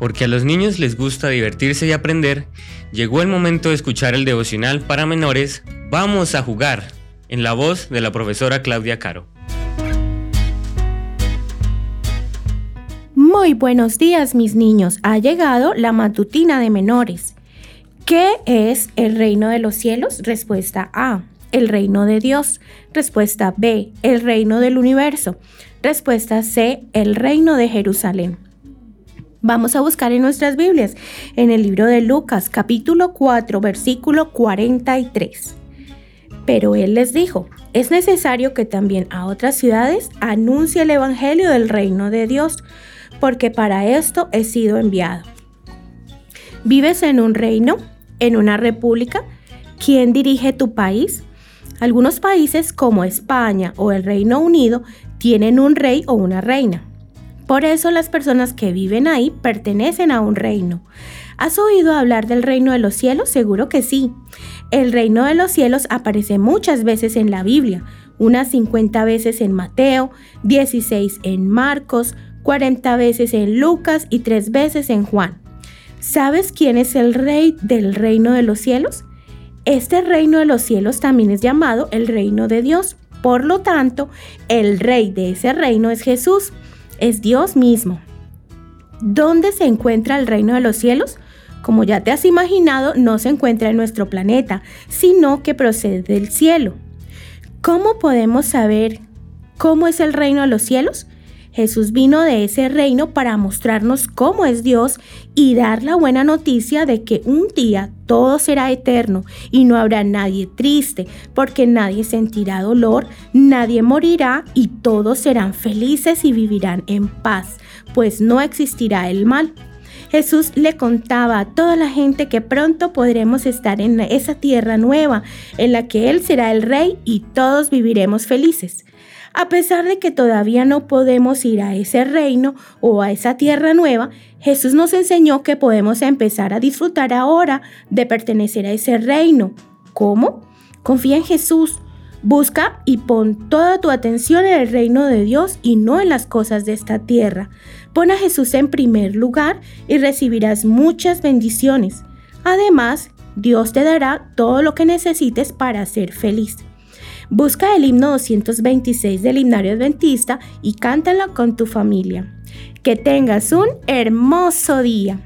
porque a los niños les gusta divertirse y aprender, llegó el momento de escuchar el devocional para menores Vamos a jugar, en la voz de la profesora Claudia Caro. Muy buenos días mis niños, ha llegado la matutina de menores. ¿Qué es el reino de los cielos? Respuesta A, el reino de Dios. Respuesta B, el reino del universo. Respuesta C, el reino de Jerusalén. Vamos a buscar en nuestras Biblias, en el libro de Lucas, capítulo 4, versículo 43. Pero él les dijo, es necesario que también a otras ciudades anuncie el Evangelio del reino de Dios, porque para esto he sido enviado. ¿Vives en un reino? ¿En una república? ¿Quién dirige tu país? Algunos países como España o el Reino Unido tienen un rey o una reina. Por eso las personas que viven ahí pertenecen a un reino. ¿Has oído hablar del reino de los cielos? Seguro que sí. El reino de los cielos aparece muchas veces en la Biblia, unas 50 veces en Mateo, 16 en Marcos, 40 veces en Lucas y 3 veces en Juan. ¿Sabes quién es el rey del reino de los cielos? Este reino de los cielos también es llamado el reino de Dios. Por lo tanto, el rey de ese reino es Jesús es Dios mismo. ¿Dónde se encuentra el reino de los cielos? Como ya te has imaginado, no se encuentra en nuestro planeta, sino que procede del cielo. ¿Cómo podemos saber cómo es el reino de los cielos? Jesús vino de ese reino para mostrarnos cómo es Dios y dar la buena noticia de que un día todo será eterno y no habrá nadie triste, porque nadie sentirá dolor, nadie morirá y todos serán felices y vivirán en paz, pues no existirá el mal. Jesús le contaba a toda la gente que pronto podremos estar en esa tierra nueva, en la que Él será el rey y todos viviremos felices. A pesar de que todavía no podemos ir a ese reino o a esa tierra nueva, Jesús nos enseñó que podemos empezar a disfrutar ahora de pertenecer a ese reino. ¿Cómo? Confía en Jesús. Busca y pon toda tu atención en el reino de Dios y no en las cosas de esta tierra. Pon a Jesús en primer lugar y recibirás muchas bendiciones. Además, Dios te dará todo lo que necesites para ser feliz. Busca el himno 226 del himnario adventista y cántalo con tu familia. Que tengas un hermoso día.